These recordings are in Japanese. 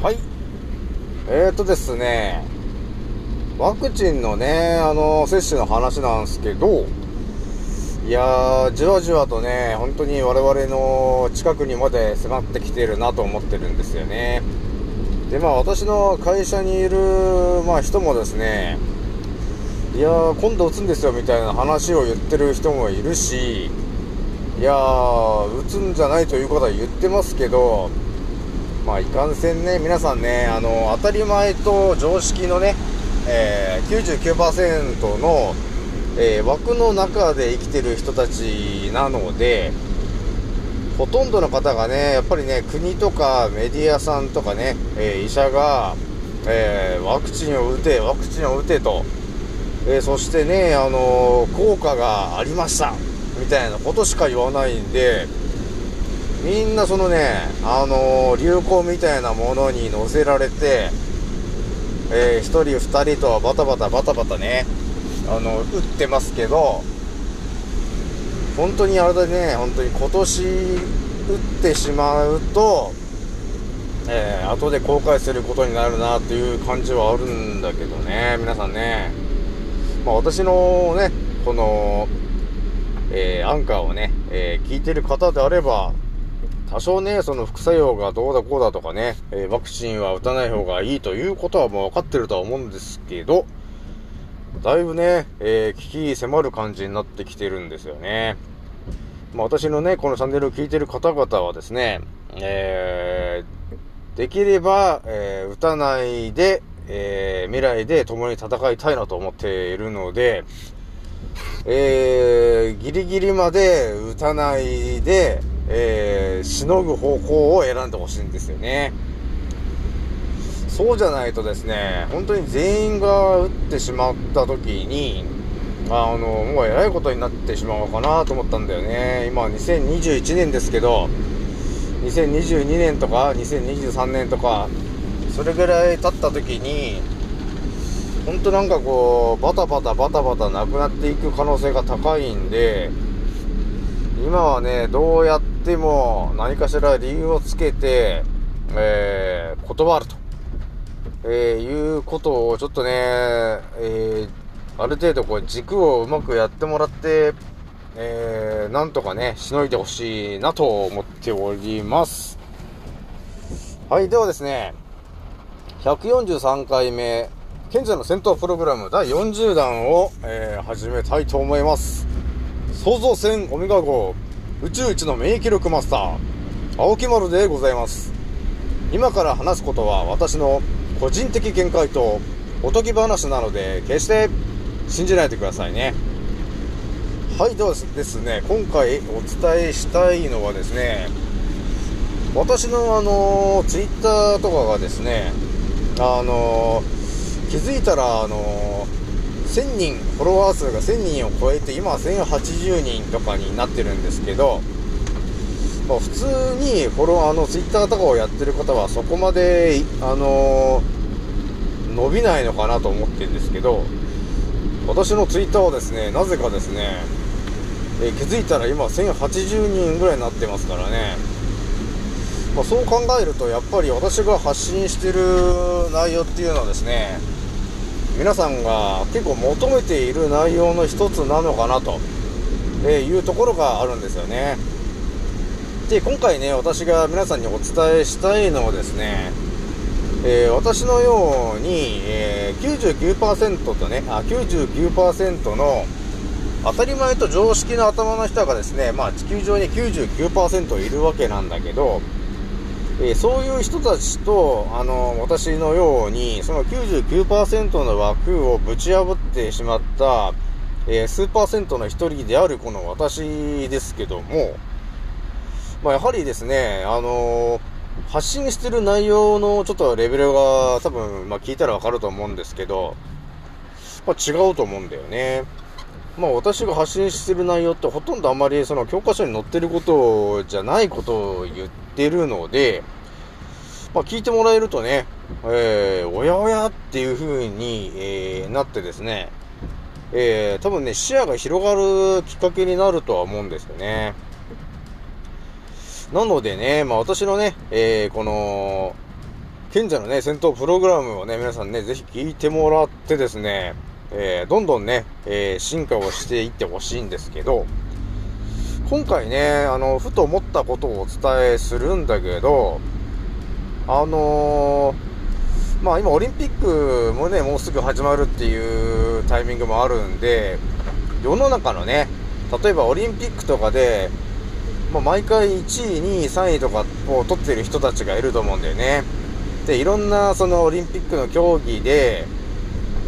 はい。えーとですね、ワクチンのね、あの、接種の話なんですけど、いやー、じわじわとね、本当に我々の近くにまで迫ってきてるなと思ってるんですよね。で、まあ私の会社にいる、まあ人もですね、いやー、今度打つんですよみたいな話を言ってる人もいるし、いやー、打つんじゃないということは言ってますけど、まあいかんせんね、皆さんね、あの、当たり前と常識のね、えー、99%の、えー、枠の中で生きてる人たちなので、ほとんどの方がね、やっぱりね、国とかメディアさんとかね、え、医者が、え、ワクチンを打て、ワクチンを打てと、えそしてね、あの効果がありました、みたいなことしか言わないんで、みんなそのね、あの流行みたいなものに乗せられて、えー、1人2人とはバタバタバタバタね、あの、打ってますけど、本当にあれだね、本当に今年打ってしまうと、えー、後で後悔することになるなっていう感じはあるんだけどね、皆さんね。まあ私のね、この、えー、アンカーをね、えー、聞いてる方であれば、多少ね、その副作用がどうだこうだとかね、えー、ワクチンは打たない方がいいということはもう分かってるとは思うんですけど、だいぶね、えー、危機迫る感じになってきてるんですよね。まあ、私のね、このチャンネルを聞いてる方々はですね、えー、できれば、えー、打たないで、えー、未来で共に戦いたいなと思っているので、えー、ギリギリまで打たないで、えー、しのぐ方向を選んでほしいんですよね。そうじゃないとですね、本当に全員が打ってしまった時に、あの、もうえらいことになってしまうかなと思ったんだよね。今2021年ですけど、2022年とか2023年とか、それぐらい経った時に、本当なんかこう、バタバタバタバタなくなっていく可能性が高いんで、今はね、どうやっても何かしら理由をつけて、えー、断ると、えー、いうことをちょっとね、えー、ある程度こう軸をうまくやってもらって、えー、なんとかね、しのいでほしいなと思っております。はい、ではですね、143回目、現在の戦闘プログラム第40弾を、えー、始めたいと思います。創造船オメガ号宇宙一の免疫力マスター。青木丸でございます。今から話すことは私の個人的見解とおとぎ話なので決して信じないでくださいね。はいではですね今回お伝えしたいのはですね私のあのツイッターとかがですねあの気づいたらあの1000人、フォロワー数が1000人を超えて、今は1080人とかになってるんですけど、まあ、普通にフォロワーの Twitter とかをやってる方はそこまで、あのー、伸びないのかなと思ってるんですけど、私の Twitter はですね、なぜかですね、えー、気づいたら今1080人ぐらいになってますからね、まあ、そう考えるとやっぱり私が発信してる内容っていうのはですね、皆さんが結構求めている内容の一つなのかなと、えいうところがあるんですよね。で、今回ね、私が皆さんにお伝えしたいのはですね、えー、私のように、えー、99%とね、あ、99%の当たり前と常識の頭の人がですね、まあ地球上に99%いるわけなんだけど、えー、そういう人たちと、あの、私のように、その99%の枠をぶち破ってしまった、えー、数パーセントの一人であるこの私ですけども、まあ、やはりですね、あの、発信してる内容のちょっとレベルが多分、まあ、聞いたらわかると思うんですけど、まあ、違うと思うんだよね。まあ私が発信してる内容ってほとんどあまりその教科書に載ってることじゃないことを言ってるので、まあ聞いてもらえるとね、えー、おやおやっていう風に、えー、なってですね、えー、多分ね、視野が広がるきっかけになるとは思うんですよね。なのでね、まあ私のね、えー、この、賢者のね、戦闘プログラムをね、皆さんね、ぜひ聞いてもらってですね、えー、どんどんね、えー、進化をしていってほしいんですけど、今回ね、あの、ふと思ったことをお伝えするんだけど、あのー、まあ今オリンピックもね、もうすぐ始まるっていうタイミングもあるんで、世の中のね、例えばオリンピックとかで、まあ、毎回1位、2位、3位とかを取ってる人たちがいると思うんだよね。で、いろんなそのオリンピックの競技で、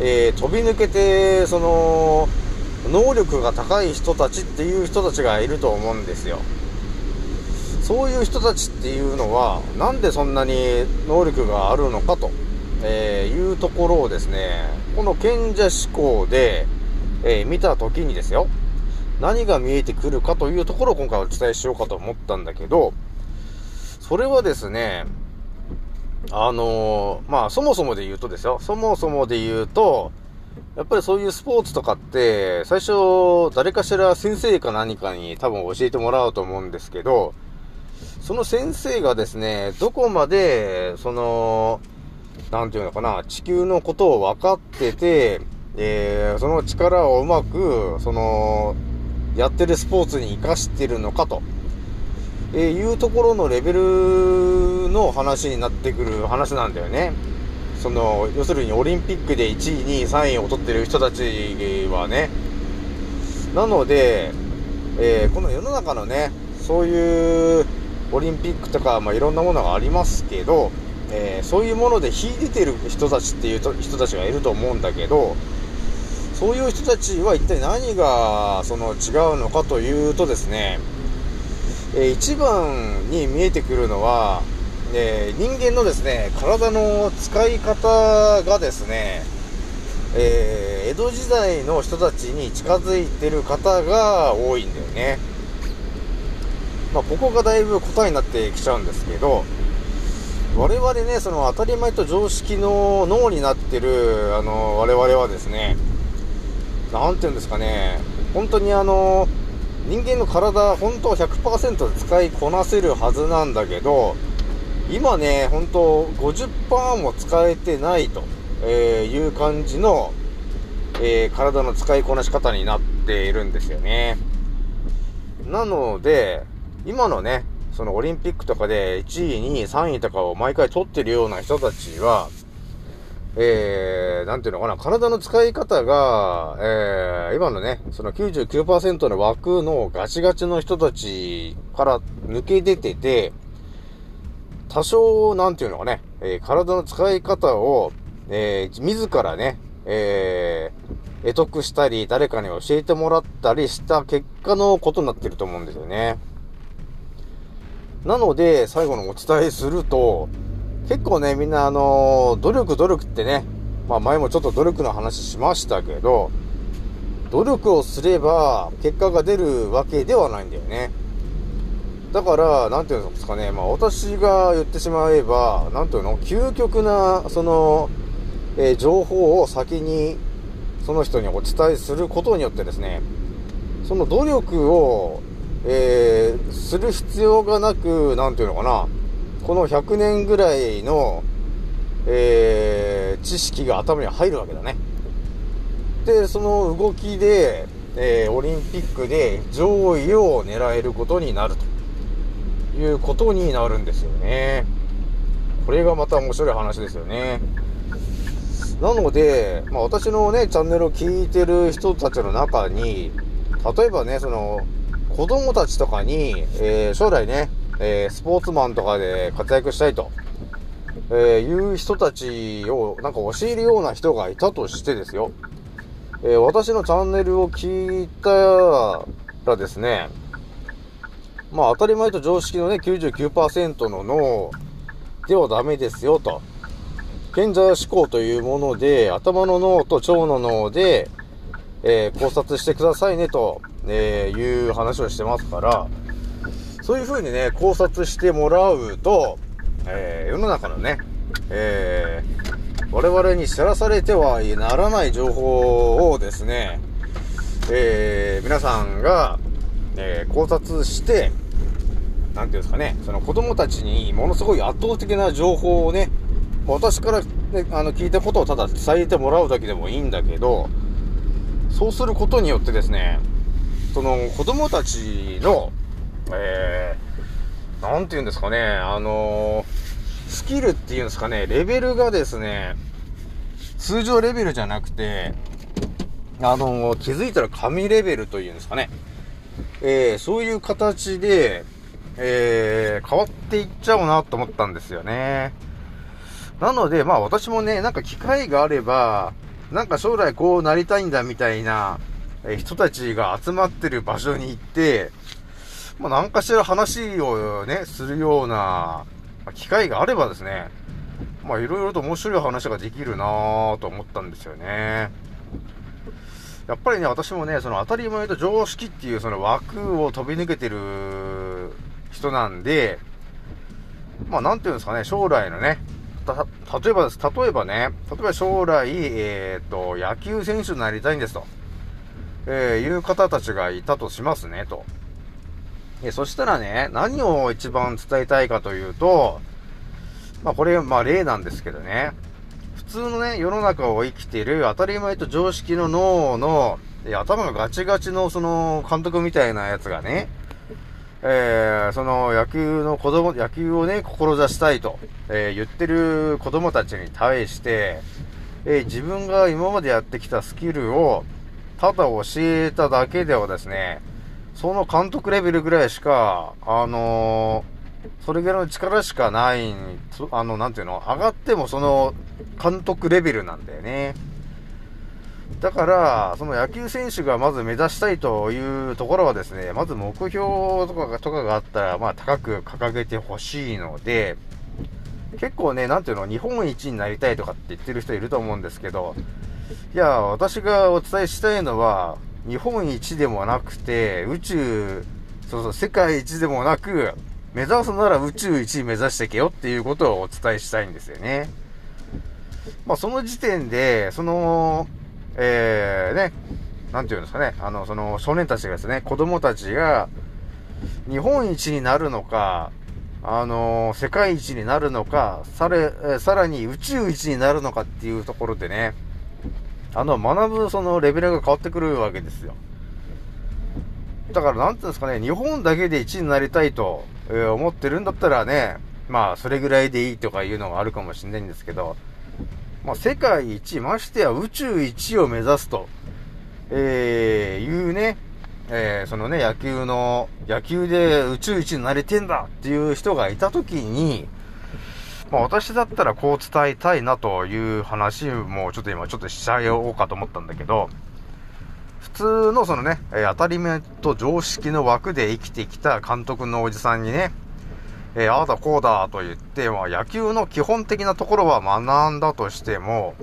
えー、飛び抜けて、その、能力が高い人たちっていう人たちがいると思うんですよ。そういう人たちっていうのは、なんでそんなに能力があるのかと、えー、いうところをですね、この賢者思考で、えー、見た時にですよ、何が見えてくるかというところを今回お伝えしようかと思ったんだけど、それはですね、あのー、まあ、そもそもで言うとですよ、そもそもで言うと、やっぱりそういうスポーツとかって、最初、誰かしら先生か何かに多分教えてもらうと思うんですけど、その先生がですね、どこまで、その、なんていうのかな、地球のことを分かってて、えー、その力をうまく、その、やってるスポーツに活かしてるのかと、えー、いうところのレベルの話になってくる話なんだよね。その、要するにオリンピックで1位、2位、3位を取ってる人たちはね。なので、えー、この世の中のね、そういうオリンピックとか、まあ、いろんなものがありますけど、えー、そういうもので秀でてる人たちっていう人たちがいると思うんだけど、そういう人たちは一体何がその違うのかというとですね、えー、一番に見えてくるのは、えー、人間のですね、体の使い方がですね、えー、江戸時代の人たちに近づいてる方が多いんだよね。まあ、ここがだいぶ答えになってきちゃうんですけど、我々ね、その当たり前と常識の脳になってる、あの、我々はですね、なんていうんですかね、本当にあの、人間の体、本当は100%使いこなせるはずなんだけど、今ね、本当50%も使えてないと、えいう感じの、えー、体の使いこなし方になっているんですよね。なので、今のね、そのオリンピックとかで1位、2位、3位とかを毎回取ってるような人たちは、えー、なんていうのかな、体の使い方が、えー、今のね、その99%の枠のガチガチの人たちから抜け出てて、多少、なんていうのかね、えー、体の使い方を、えー、自らね、えー、得得したり、誰かに教えてもらったりした結果のことになってると思うんですよね。なので、最後のお伝えすると、結構ね、みんなあのー、努力努力ってね、まあ前もちょっと努力の話しましたけど、努力をすれば結果が出るわけではないんだよね。だから、なんていうんですかね、まあ私が言ってしまえば、なんていうの、究極な、その、えー、情報を先にその人にお伝えすることによってですね、その努力を、えー、する必要がなく、なんていうのかな、この100年ぐらいの、えー、知識が頭に入るわけだね。で、その動きで、えー、オリンピックで上位を狙えることになるということになるんですよね。これがまた面白い話ですよね。なので、まあ私のね、チャンネルを聞いてる人たちの中に、例えばね、その、子供たちとかに、えー、将来ね、えー、スポーツマンとかで活躍したいと、えー、いう人たちをなんか教えるような人がいたとしてですよ。え、私のチャンネルを聞いたらですね、まあ当たり前と常識のね、99%の脳ではダメですよと。賢者思考というもので、頭の脳と腸の脳で、えー、考察してくださいねと、えー、いう話をしてますから、そういう風にね、考察してもらうと、えー、世の中のね、え、我々に知らされてはならない情報をですね、え、皆さんが、え、考察して、なんていうんですかね、その子供たちにものすごい圧倒的な情報をね、私から、ね、あの聞いたことをただ伝えてもらうだけでもいいんだけど、そうすることによってですね、その子供たちの、えー、なんて言うんですかね、あのー、スキルっていうんですかね、レベルがですね、通常レベルじゃなくて、あのー、気づいたら神レベルというんですかね、えー、そういう形で、えー、変わっていっちゃうなと思ったんですよね。なので、まあ私もね、なんか機会があれば、なんか将来こうなりたいんだみたいな、え人たちが集まってる場所に行って、まあ何かしら話をね、するような、機会があればですね、まあいろいろと面白い話ができるなぁと思ったんですよね。やっぱりね、私もね、その当たり前と常識っていうその枠を飛び抜けてる人なんで、まあなんていうんですかね、将来のね、例えばです。例えばね、例えば将来、えっ、ー、と、野球選手になりたいんですと、えー、いう方たちがいたとしますね、と。えそしたらね、何を一番伝えたいかというと、まあこれ、まあ例なんですけどね、普通のね、世の中を生きている当たり前と常識の脳の、頭がガチガチのその監督みたいなやつがね、えー、その野球の子供、野球をね、志したいと、えー、言ってる子供たちに対して、えー、自分が今までやってきたスキルを、ただ教えただけではですね、その監督レベルぐらいしか、あのそれぐらいの力しかない、あの、なんていうの、上がってもその監督レベルなんだよね。だから、その野球選手がまず目指したいというところはですね、まず目標とかがとかがあったら、まあ高く掲げてほしいので、結構ね、なんていうの、日本一になりたいとかって言ってる人いると思うんですけど、いや、私がお伝えしたいのは、日本一でもなくて、宇宙、そうそう、世界一でもなく、目指すなら宇宙一目指してけよっていうことをお伝えしたいんですよね。まあ、その時点で、その、えー、ね、なんていうんですかね、あの、その少年たちがですね、子供たちが、日本一になるのか、あの世界一になるのか、され、さらに宇宙一になるのかっていうところでね、あの、学ぶそのレベルが変わってくるわけですよ。だから、なんていうんですかね、日本だけで1位になりたいと、え、思ってるんだったらね、まあ、それぐらいでいいとかいうのがあるかもしれないんですけど、まあ、世界一、ましてや宇宙一を目指すと、えー、いうね、えー、そのね、野球の、野球で宇宙一になれてんだっていう人がいたときに、まあ私だったらこう伝えたいなという話もちょっと今ちょっとしちゃおうかと思ったんだけど、普通のそのね、え、当たり前と常識の枠で生きてきた監督のおじさんにね、えー、ああだこうだと言って、まあ、野球の基本的なところは学んだとしても、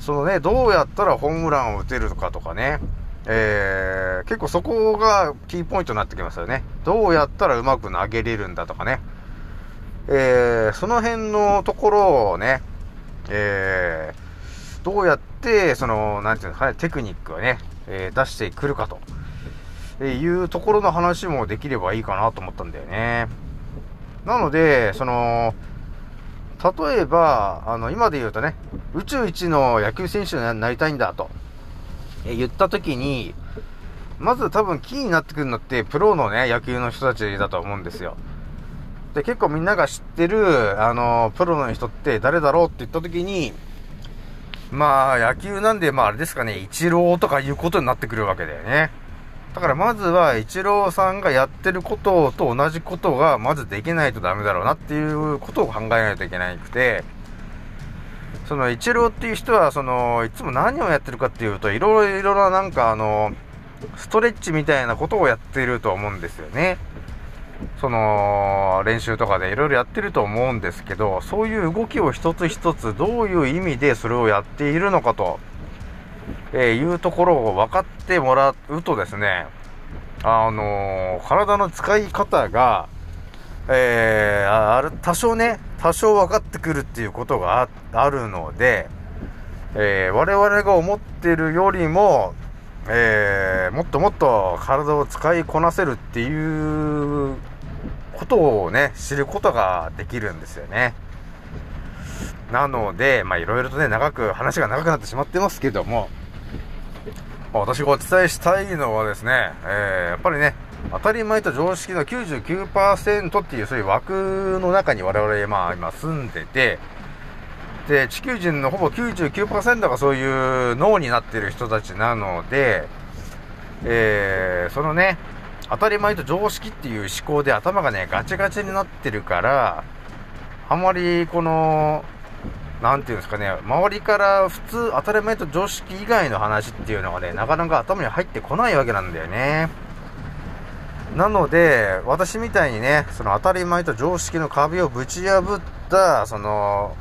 そのね、どうやったらホームランを打てるかとかね、えー、結構そこがキーポイントになってきますよね。どうやったらうまく投げれるんだとかね。えー、その辺のところをね、えー、どうやって、その、なんていうんですかね、テクニックをね、えー、出してくるかとえいうところの話もできればいいかなと思ったんだよね。なので、その、例えば、あの、今で言うとね、宇宙一の野球選手になりたいんだと、え言った時に、まず多分キーになってくるのって、プロのね、野球の人たちだと思うんですよ。で、結構みんなが知ってる、あの、プロの人って誰だろうって言った時に、まあ、野球なんで、まああれですかね、イチローとかいうことになってくるわけだよね。だからまずは、イチローさんがやってることと同じことが、まずできないとダメだろうなっていうことを考えないといけなくて、その、イチローっていう人は、その、いつも何をやってるかっていうと、いろいろななんかあの、ストレッチみたいなことをやっていると思うんですよね。その、練習とかでいろいろやってると思うんですけど、そういう動きを一つ一つどういう意味でそれをやっているのかとえー、いうところを分かってもらうとですね、あのー、体の使い方が、えー、ある、多少ね、多少分かってくるっていうことがあるので、えー、我々が思ってるよりも、えー、もっともっと体を使いこなせるっていうことをね、知ることができるんですよね。なので、まあいろいろとね、長く、話が長くなってしまってますけども、私がお伝えしたいのはですね、えー、やっぱりね、当たり前と常識の99%っていうそういう枠の中に我々、まあ今住んでて、で、地球人のほぼ99%がそういう脳になってる人たちなので、えー、そのね、当たり前と常識っていう思考で頭がね、ガチガチになってるから、あまりこの、なんていうんですかね、周りから普通当たり前と常識以外の話っていうのがね、なかなか頭に入ってこないわけなんだよね。なので、私みたいにね、その当たり前と常識の壁をぶち破った、その、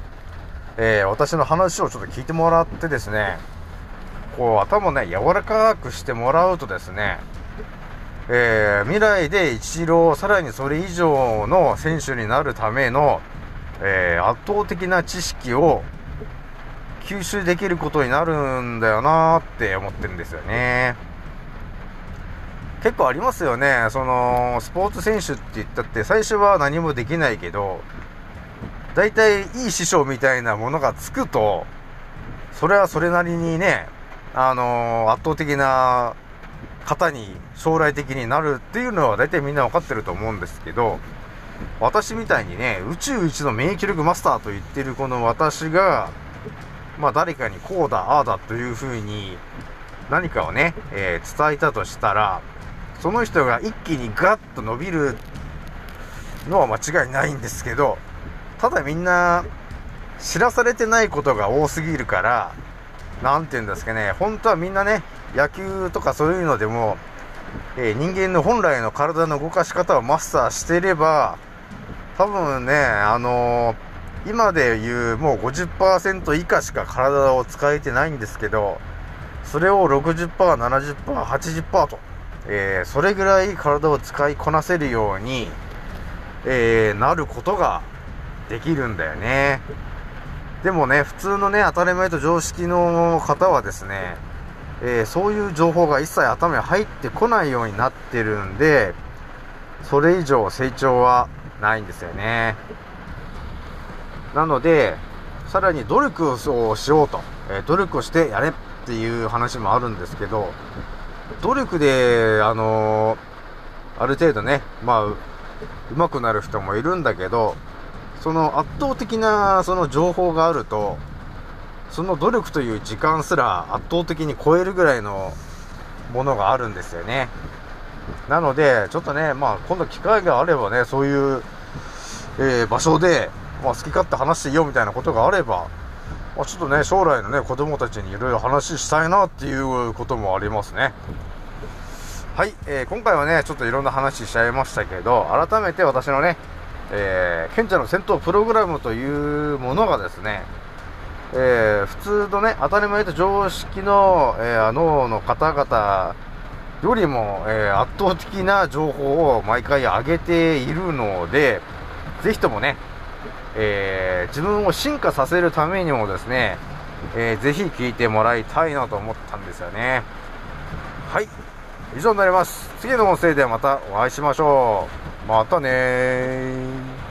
えー、私の話をちょっと聞いてもらってですね、こう頭をね、柔らかくしてもらうとですね、えー、未来で一郎、さらにそれ以上の選手になるための、えー、圧倒的な知識を吸収できることになるんだよなーって思ってるんですよね。結構ありますよね。その、スポーツ選手って言ったって最初は何もできないけど、大体いい師匠みたいなものがつくと、それはそれなりにね、あのー、圧倒的な方に将来的になるっていうのは大体みんな分かってると思うんですけど、私みたいにね、宇宙一の免疫力マスターと言ってるこの私が、まあ誰かにこうだ、ああだというふうに何かをね、えー、伝えたとしたら、その人が一気にガッと伸びるのは間違いないんですけど、ただみんな知らされてないことが多すぎるから、なんて言うんですかね、本当はみんなね、野球とかそういうのでも、え、人間の本来の体の動かし方をマスターしていれば、多分ね、あのー、今で言うもう50%以下しか体を使えてないんですけど、それを60%、70%、80%と、えー、それぐらい体を使いこなせるように、えー、なることができるんだよね。でもね、普通のね、当たり前と常識の方はですね、えー、そういう情報が一切頭に入ってこないようになってるんで、それ以上成長はないんですよね。なので、さらに努力をしようと、えー、努力をしてやれっていう話もあるんですけど、努力で、あのー、ある程度ね、まあ、上手くなる人もいるんだけど、その圧倒的なその情報があると、その努力という時間すら圧倒的に超えるぐらいのものがあるんですよね。なので、ちょっとね、まあ、今度機会があればね、そういう、えー、場所で、まあ、好き勝手話していいよみたいなことがあれば、まあ、ちょっとね、将来のね、子供たちにいろいろ話したいなっていうこともありますね。はい、えー、今回はね、ちょっといろんな話しちゃいましたけど、改めて私のね、えー、賢者の戦闘プログラムというものがですね、えー、普通のね、当たり前と常識の、えー、脳の方々よりも、えー、圧倒的な情報を毎回上げているので、ぜひともね、え自分を進化させるためにもですね、えー、ぜひ聞いてもらいたいなと思ったんですよね。はい。以上になります。次の音声でまたお会いしましょう。またね